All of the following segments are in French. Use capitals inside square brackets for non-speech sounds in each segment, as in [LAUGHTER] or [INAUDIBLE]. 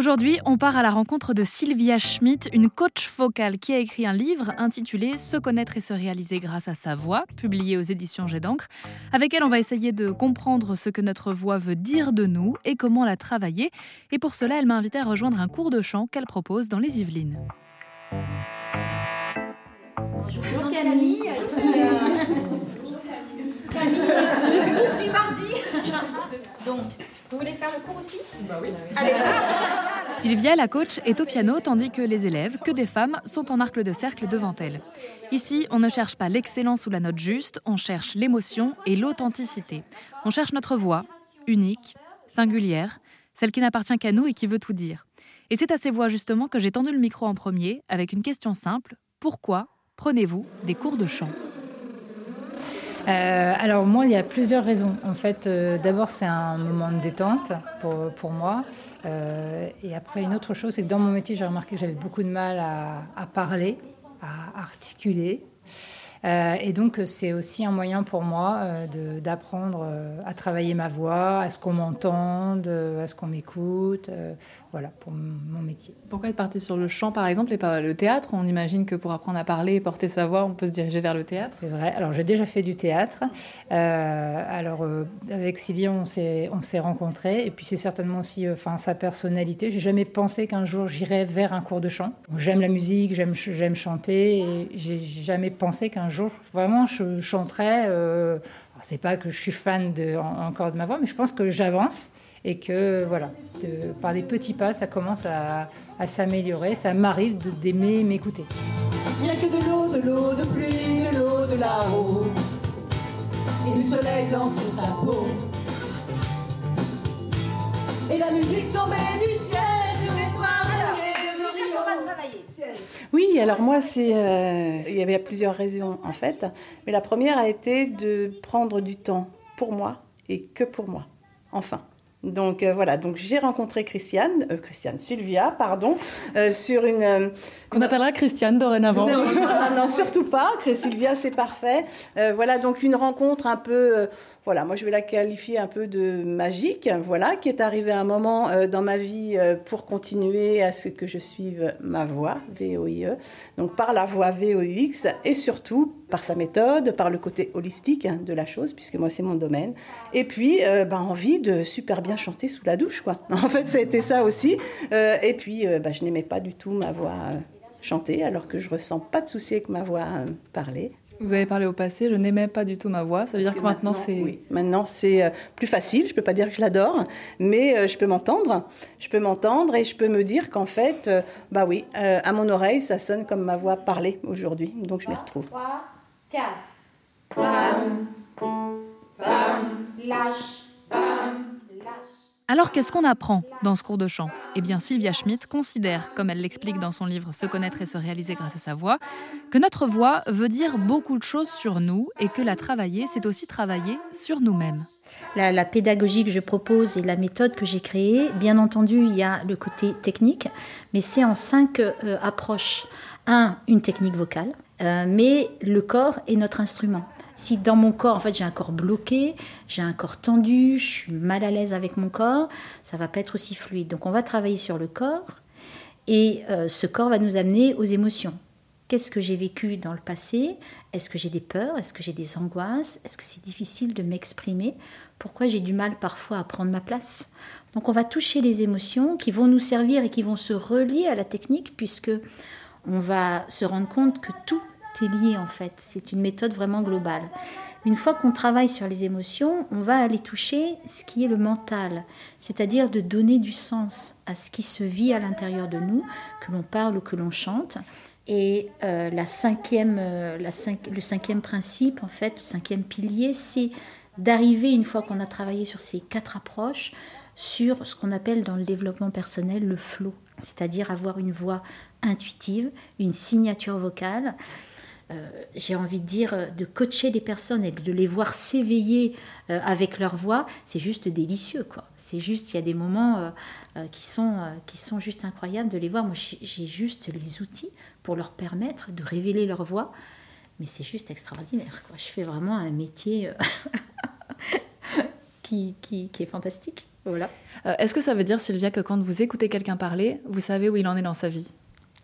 Aujourd'hui, on part à la rencontre de Sylvia Schmidt, une coach vocale qui a écrit un livre intitulé Se connaître et se réaliser grâce à sa voix, publié aux éditions Jet d'encre. Avec elle, on va essayer de comprendre ce que notre voix veut dire de nous et comment la travailler. Et pour cela, elle m'a invité à rejoindre un cours de chant qu'elle propose dans les Yvelines. Bonjour Camille. Camille, du mardi. [LAUGHS] Donc, vous voulez faire le cours aussi Bah oui. Allez, Sylvia, la coach, est au piano tandis que les élèves, que des femmes, sont en arc de cercle devant elle. Ici, on ne cherche pas l'excellence ou la note juste, on cherche l'émotion et l'authenticité. On cherche notre voix, unique, singulière, celle qui n'appartient qu'à nous et qui veut tout dire. Et c'est à ces voix justement que j'ai tendu le micro en premier avec une question simple. Pourquoi prenez-vous des cours de chant? Euh, alors moi, il y a plusieurs raisons. En fait, euh, d'abord, c'est un moment de détente pour, pour moi. Euh, et après, une autre chose, c'est que dans mon métier, j'ai remarqué que j'avais beaucoup de mal à, à parler, à articuler. et donc, c'est aussi un moyen pour moi d'apprendre à travailler ma voix, à ce qu'on m'entende, à ce qu'on m'écoute voilà, pour mon métier. Pourquoi être parti sur le chant, par exemple, et pas le théâtre? On imagine que pour apprendre à parler et porter sa voix, on peut se diriger vers le théâtre? C'est vrai. Alors, j'ai déjà fait du théâtre. Euh, alors, euh, avec Sylvie, on s'est, on s'est rencontrés. Et puis, c'est certainement aussi euh, enfin, sa personnalité. J'ai jamais pensé qu'un jour, j'irais vers un cours de chant. J'aime la musique, j'aime, j'aime chanter. Et j'ai jamais pensé qu'un jour, vraiment, je chanterais. c'est pas que je suis fan de, encore de ma voix, mais je pense que j'avance et que voilà, par des petits pas, ça commence à, s'améliorer. Ça m'arrive d'aimer m'écouter. Il n'y a que de l'eau, de l'eau de pluie, de l'eau de là-haut, et du soleil blanc sur ta peau. Et la musique tombait du ciel sur les toits oui, alors moi, c'est, euh, il y avait plusieurs raisons en fait, mais la première a été de prendre du temps pour moi et que pour moi, enfin. Donc euh, voilà, donc j'ai rencontré Christiane, euh, Christiane, Sylvia, pardon, euh, sur une... Qu'on appellera Christiane dorénavant. Non, non, non, surtout pas, Sylvia c'est parfait. voilà, donc une rencontre un peu voilà, moi je vais la qualifier un peu de magique, voilà, qui est arrivé un moment euh, dans ma vie euh, pour continuer à ce que je suive ma voix, VOIE, donc par la voix VOX et surtout par sa méthode, par le côté holistique hein, de la chose, puisque moi c'est mon domaine, et puis euh, ben, envie de super bien chanter sous la douche, quoi. [LAUGHS] En fait, ça a été ça aussi, et puis ben, je n'aimais pas du tout ma voix chanter, alors que je ressens pas de souci avec ma voix parler. Vous avez parlé au passé, je n'aimais pas du tout ma voix. Ça veut dire que, maintenant, c'est. Oui, maintenant c'est euh, plus facile. Je ne peux pas dire que je l'adore, mais euh, je peux m'entendre. Je peux m'entendre et je peux me dire qu'en fait, euh, bah oui, à mon oreille, ça sonne comme ma voix parlée aujourd'hui. Donc je m'y retrouve. 3, 4. Alors qu'est-ce qu'on apprend dans ce cours de chant? Eh bien Sylvia Schmidt considère, comme elle l'explique dans son livre Se connaître et se réaliser grâce à sa voix, que notre voix veut dire beaucoup de choses sur nous et que la travailler, c'est aussi travailler sur nous-mêmes. La, pédagogie que je propose et la méthode que j'ai créée, bien entendu, il y a le côté technique, mais c'est en cinq euh, approches. Un, une technique vocale, euh, mais le corps est notre instrument. Si dans mon corps, en fait, j'ai un corps bloqué, j'ai un corps tendu, je suis mal à l'aise avec mon corps, ça va pas être aussi fluide. Donc on va travailler sur le corps et euh, ce corps va nous amener aux émotions. Qu'est-ce que j'ai vécu dans le passé? Est-ce que j'ai des peurs? Est-ce que j'ai des angoisses? Est-ce que c'est difficile de m'exprimer? Pourquoi j'ai du mal parfois à prendre ma place? Donc on va toucher les émotions qui vont nous servir et qui vont se relier à la technique puisque on va se rendre compte que tout lié en fait. C'est une méthode vraiment globale. Une fois qu'on travaille sur les émotions, on va aller toucher ce qui est le mental, c'est-à-dire de donner du sens à ce qui se vit à l'intérieur de nous, que l'on parle ou que l'on chante. Et euh, la cinquième, euh, la le cinquième principe, en fait, le cinquième pilier, c'est d'arriver, une fois qu'on a travaillé sur ces quatre approches, sur ce qu'on appelle dans le développement personnel le flow, c'est-à-dire avoir une voix intuitive, une signature vocale j'ai envie de dire, euh, de coacher les personnes et de les voir s'éveiller euh, avec leur voix, c'est juste délicieux, quoi. C'est juste, il y a des moments qui, sont, qui sont juste incroyables de les voir. Moi, j'ai juste les outils pour leur permettre de révéler leur voix, mais c'est juste extraordinaire, quoi. Je fais vraiment un métier [LAUGHS] qui, qui, qui est fantastique. Voilà. Euh, est-ce que ça veut dire, Sylvia, que quand vous écoutez quelqu'un parler, vous savez où il en est dans sa vie?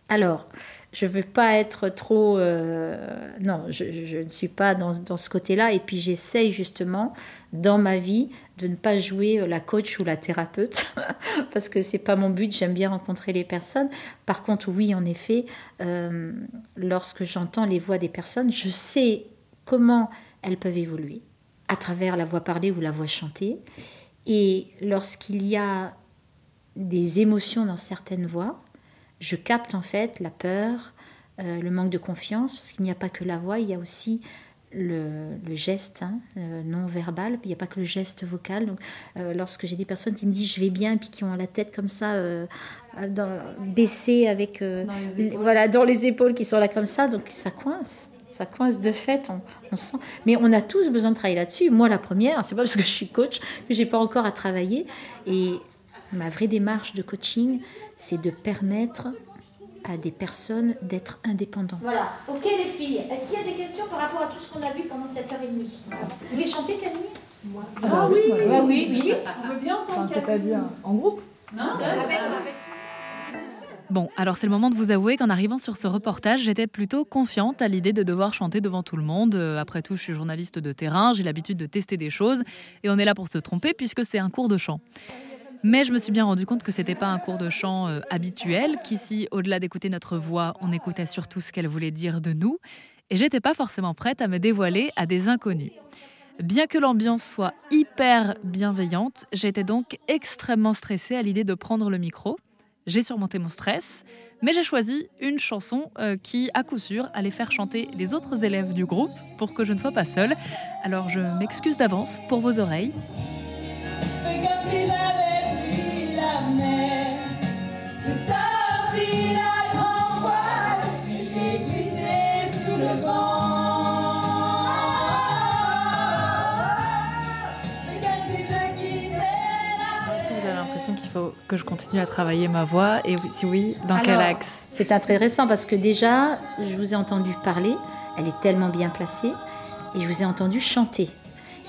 Alors, je ne veux pas être trop... euh, non, je, ne suis pas dans, ce côté-là. Et puis j'essaye justement, dans ma vie, de ne pas jouer la coach ou la thérapeute, [LAUGHS] parce que c'est pas mon but. J'aime bien rencontrer les personnes. Par contre, oui, en effet, euh, lorsque j'entends les voix des personnes, je sais comment elles peuvent évoluer à travers la voix parlée ou la voix chantée. Et lorsqu'il y a des émotions dans certaines voix, je capte en fait la peur, euh, le manque de confiance, parce qu'il n'y a pas que la voix, il y a aussi le, le geste hein, euh, non verbal, il n'y a pas que le geste vocal. Donc, euh, lorsque j'ai des personnes qui me disent je vais bien, et puis qui ont la tête comme ça, dans- baissée avec, euh, voilà, dans les épaules qui sont là comme ça, donc ça coince. Ça coince de fait, on, on sent. Mais on a tous besoin de travailler là-dessus. Moi, la première, c'est pas parce que je suis coach que j'ai pas encore à travailler. Et ma vraie démarche de coaching, c'est de permettre à des personnes d'être indépendantes. Voilà. Ok les filles, est-ce qu'il y a des questions par rapport à tout ce qu'on a vu pendant cette heure et demie? Vous voulez chanter Camille? Ah oui, Ouais, oui, oui. On veut bien entendre C'est-à-dire en groupe Non, Bon, alors c'est le moment de vous avouer qu'en arrivant sur ce reportage, j'étais plutôt confiante à l'idée de devoir chanter devant tout le monde. Euh, Après tout, je suis journaliste de terrain, j'ai l'habitude de tester des choses, et on est là pour se tromper puisque c'est un cours de chant. Mais je me suis bien rendu compte que c'était pas un cours de chant euh, habituel, qu'ici, au-delà d'écouter notre voix, on écoutait surtout ce qu'elle voulait dire de nous, et j'étais pas forcément prête à me dévoiler à des inconnus. Bien que l'ambiance soit hyper bienveillante, j'étais donc extrêmement stressée à l'idée de prendre le micro. J'ai surmonté mon stress, mais j'ai choisi une chanson euh, qui, à coup sûr, allait faire chanter les autres élèves du groupe pour que je ne sois pas seule. Alors je m'excuse d'avance pour vos oreilles. Qu'il faut que je continue à travailler ma voix Et si oui, dans quel axe C'est intéressant parce que déjà, je vous ai entendu parler, elle est tellement bien placée, et je vous ai entendu chanter.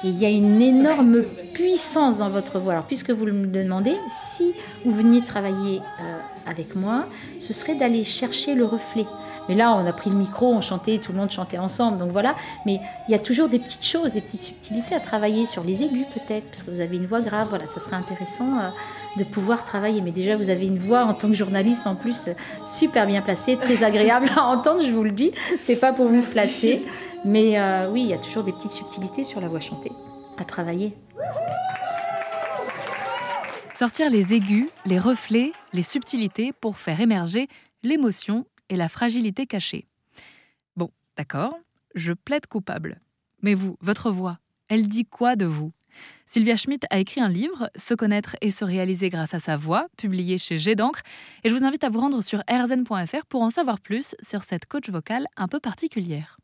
Et il y a une énorme puissance dans votre voix. Alors, puisque vous me le demandez, si vous veniez travailler euh, avec moi, ce serait d'aller chercher le reflet. Mais là, on a pris le micro, on chantait, tout le monde chantait ensemble, donc voilà. Mais il y a toujours des petites choses, des petites subtilités à travailler sur les aigus peut-être, parce que vous avez une voix grave. Voilà, ça serait intéressant euh, de pouvoir travailler. Mais déjà, vous avez une voix en tant que journaliste en plus euh, super bien placée, très agréable à entendre, je vous le dis. C'est pas pour vous flatter, mais euh, oui, il y a toujours des petites subtilités sur la voix chantée à travailler. Sortir les aigus, les reflets, les subtilités pour faire émerger l'émotion et la fragilité cachée. Bon, d'accord, je plaide coupable. Mais vous, votre voix, elle dit quoi de vous? Sylvia Schmidt a écrit un livre, Se connaître et se réaliser grâce à sa voix, publié chez G d'encre, et je vous invite à vous rendre sur rzn.fr pour en savoir plus sur cette coach vocale un peu particulière.